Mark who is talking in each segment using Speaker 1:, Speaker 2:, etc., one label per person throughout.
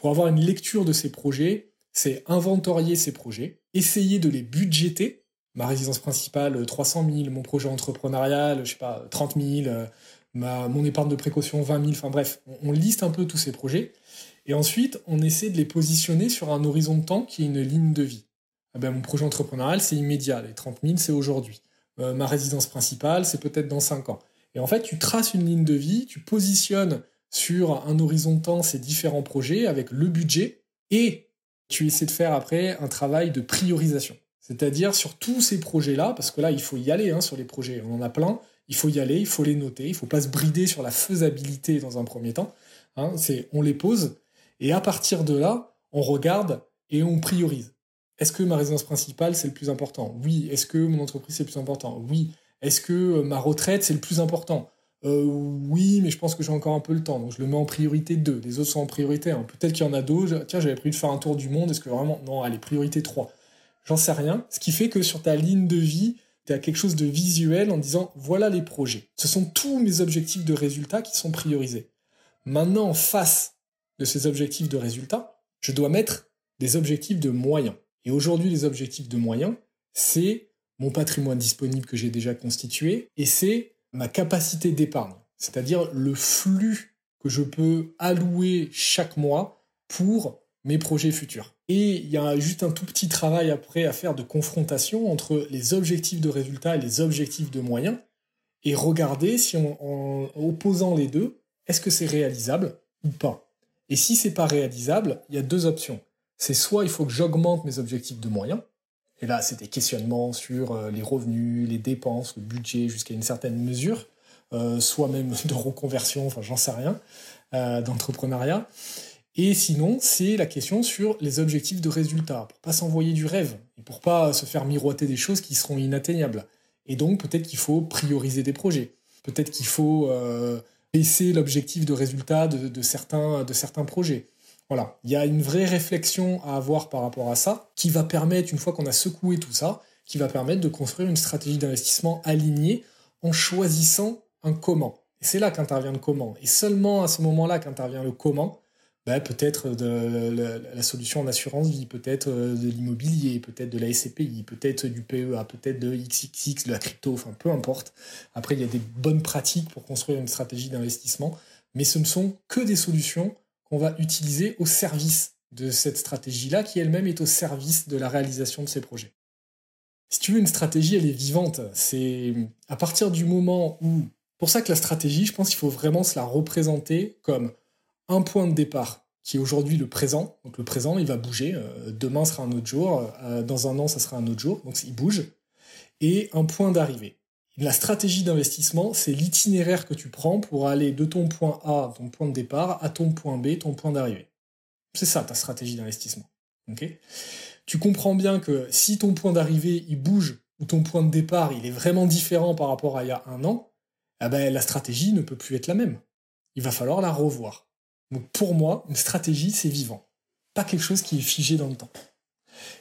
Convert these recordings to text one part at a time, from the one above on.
Speaker 1: pour avoir une lecture de ces projets, c'est inventorier ces projets, essayer de les budgéter. Ma résidence principale, 300 000, mon projet entrepreneurial, je sais pas, 30 000, euh, ma, mon épargne de précaution, 20 000, enfin bref, on, liste un peu tous ces projets. Et ensuite, on essaie de les positionner sur un horizon de temps qui est une ligne de vie. Ah ben, mon projet entrepreneurial, c'est immédiat, les 30 000, c'est aujourd'hui. Euh, ma résidence principale, c'est peut-être dans 5 ans. Et en fait, tu traces une ligne de vie, tu positionnes sur un horizon de temps ces différents projets avec le budget et tu essaies de faire après un travail de priorisation. C'est-à-dire sur tous ces projets-là, parce que là, il faut y aller hein, sur les projets, on en a plein, il faut y aller, il faut les noter, il faut pas se brider sur la faisabilité dans un premier temps. Hein, c'est on les pose et à partir de là, on regarde et on priorise. Est-ce que ma résidence principale, c'est le plus important? Oui. Est-ce que mon entreprise, c'est le plus important? Oui. Est-ce que ma retraite, c'est le plus important? Euh, Oui, mais je pense que j'ai encore un peu le temps. Donc je le mets en priorité 2. Les autres sont en priorité 1. Peut-être qu'il y en a d'autres. Tiens, j'avais prévu de faire un tour du monde. Est-ce que vraiment... Non, allez, priorité 3. J'en sais rien. Ce qui fait que sur ta ligne de vie, tu as quelque chose de visuel en disant, voilà les projets. Ce sont tous mes objectifs de résultats qui sont priorisés. Maintenant, en face de ces objectifs de résultats, je dois mettre des objectifs de moyens. Et aujourd'hui, les objectifs de moyens, c'est mon patrimoine disponible que j'ai déjà constitué et c'est ma capacité d'épargne, c'est-à-dire le flux que je peux allouer chaque mois pour mes projets futurs. Et il y a juste un tout petit travail après à faire de confrontation entre les objectifs de résultats et les objectifs de moyens et regarder si en opposant les deux, est-ce que c'est réalisable ou pas. Et si c'est pas réalisable, il y a deux options. C'est soit il faut que j'augmente mes objectifs de moyens, et là c'est des questionnements sur euh, les revenus, les dépenses, le budget jusqu'à une certaine mesure, euh, soit même de reconversion, enfin j'en sais rien, euh, d'entrepreneuriat. Et sinon, c'est la question sur les objectifs de résultat, pour pas s'envoyer du rêve, et pour pas se faire miroiter des choses qui seront inatteignables. Et donc peut-être qu'il faut prioriser des projets, peut-être qu'il faut baisser l'objectif de résultat de, de certains projets. Voilà, il y a une vraie réflexion à avoir par rapport à ça, qui va permettre, une fois qu'on a secoué tout ça, qui va permettre de construire une stratégie d'investissement alignée en choisissant un comment. Et c'est là qu'intervient le comment. Et seulement à ce moment-là qu'intervient le comment, bah, peut-être de la, solution en assurance vie, peut-être de l'immobilier, peut-être de la SCPI, peut-être du PEA, peut-être de XXX, de la crypto, enfin peu importe. Après, il y a des bonnes pratiques pour construire une stratégie d'investissement, mais ce ne sont que des solutions qu'on va utiliser au service de cette stratégie-là, qui elle-même est au service de la réalisation de ces projets. Si tu veux, une stratégie, elle est vivante. C'est à partir du moment où... Pour ça que la stratégie, je pense qu'il faut vraiment se la représenter comme un point de départ qui est aujourd'hui le présent. Donc le présent, il va bouger. demain sera un autre jour. dans un an, ça sera un autre jour. Donc il bouge. Et un point d'arrivée. La stratégie d'investissement, c'est l'itinéraire que tu prends pour aller de ton point A, ton point de départ, à ton point B, ton point d'arrivée. C'est ça ta stratégie d'investissement. Tu comprends bien que si ton point d'arrivée il bouge ou ton point de départ il est vraiment différent par rapport à il y a un an, eh ben, la stratégie ne peut plus être la même. Il va falloir la revoir. Donc pour moi, une stratégie, c'est vivant. Pas quelque chose qui est figé dans le temps.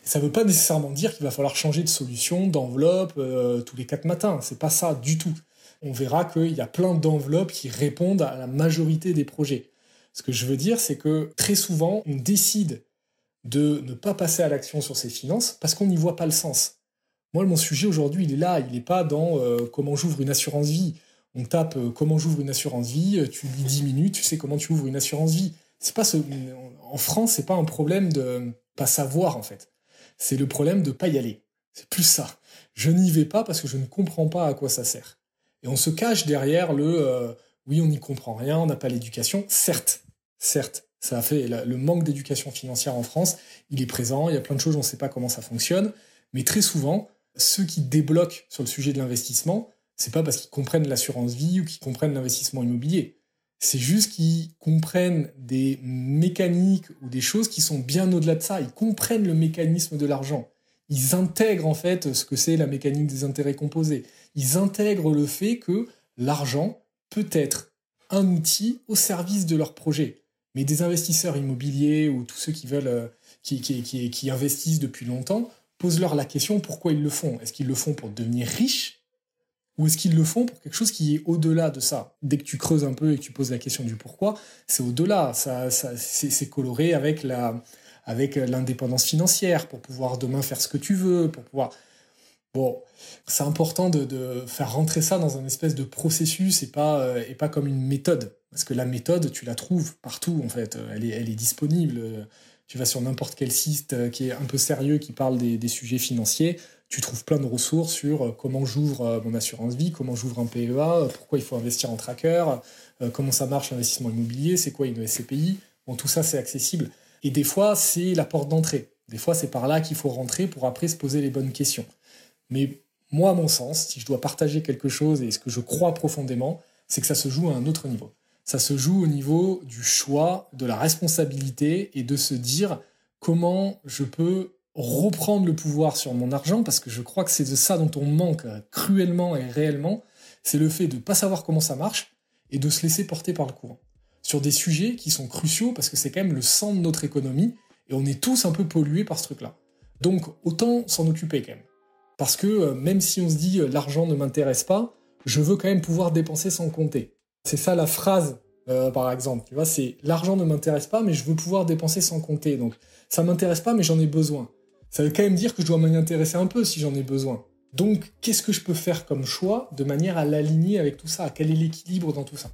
Speaker 1: Ça ne veut pas nécessairement dire qu'il va falloir changer de solution, d'enveloppe euh, tous les quatre matins. C'est pas ça du tout. On verra qu'il y a plein d'enveloppes qui répondent à la majorité des projets. Ce que je veux dire, c'est que très souvent, on décide de ne pas passer à l'action sur ses finances parce qu'on n'y voit pas le sens. Moi, mon sujet aujourd'hui, il est là. Il n'est pas dans euh, comment j'ouvre une assurance vie. On tape euh, comment j'ouvre une assurance vie, tu lis 10 minutes, tu sais comment tu ouvres une assurance vie. C'est pas ce... En France, c'est pas un problème de pas savoir en fait. C'est le problème de pas y aller. C'est plus ça. Je n'y vais pas parce que je ne comprends pas à quoi ça sert. Et on se cache derrière le euh, oui, on n'y comprend rien, on n'a pas l'éducation. Certes, certes, ça a fait le manque d'éducation financière en France, il est présent, il y a plein de choses, on ne sait pas comment ça fonctionne, mais très souvent, ceux qui débloquent sur le sujet de l'investissement, c'est pas parce qu'ils comprennent l'assurance vie ou qu'ils comprennent l'investissement immobilier. C'est juste qu'ils comprennent des mécaniques ou des choses qui sont bien au-delà de ça. Ils comprennent le mécanisme de l'argent. Ils intègrent en fait ce que c'est la mécanique des intérêts composés. Ils intègrent le fait que l'argent peut être un outil au service de leur projet. Mais des investisseurs immobiliers ou tous ceux qui veulent, euh, investissent depuis longtemps, posent-leur la question pourquoi ils le font? Est-ce qu'ils le font pour devenir riches? Ou est-ce qu'ils le font pour quelque chose qui est au-delà de ça? Dès que tu creuses un peu et que tu poses la question du pourquoi, c'est au-delà. Ça, c'est coloré avec la, avec l'indépendance financière pour pouvoir demain faire ce que tu veux, pour pouvoir. Bon, c'est important de, faire rentrer ça dans un espèce de processus et pas, et pas comme une méthode. Parce que la méthode, tu la trouves partout, en fait. Elle est, elle est disponible. Tu vas sur n'importe quel site qui est un peu sérieux, qui parle des sujets financiers tu trouves plein de ressources sur euh, comment j'ouvre euh, mon assurance vie, comment j'ouvre un PEA, euh, pourquoi il faut investir en tracker, comment ça marche l'investissement immobilier, c'est quoi une SCPI. Bon, tout ça, c'est accessible. Et des fois, c'est la porte d'entrée. Des fois, c'est par là qu'il faut rentrer pour après se poser les bonnes questions. Mais moi, à mon sens, si je dois partager quelque chose et ce que je crois profondément, c'est que ça se joue à un autre niveau. Ça se joue au niveau du choix, de la responsabilité et de se dire comment je peux reprendre le pouvoir sur mon argent, parce que je crois que c'est de ça dont on manque euh, cruellement et réellement, c'est le fait de ne pas savoir comment ça marche et de se laisser porter par le courant. Sur des sujets qui sont cruciaux, parce que c'est quand même le sang de notre économie, et on est tous un peu pollués par ce truc-là. Donc autant s'en occuper quand même. Parce que euh, même si on se dit euh, l'argent ne m'intéresse pas, je veux quand même pouvoir dépenser sans compter. C'est ça la phrase, par exemple. Tu vois, c'est l'argent ne m'intéresse pas, mais je veux pouvoir dépenser sans compter. Donc ça m'intéresse pas, mais j'en ai besoin ça veut quand même dire que je dois m'y intéresser un peu si j'en ai besoin. Donc, qu'est-ce que je peux faire comme choix de manière à l'aligner avec tout ça? Quel est l'équilibre dans tout ça?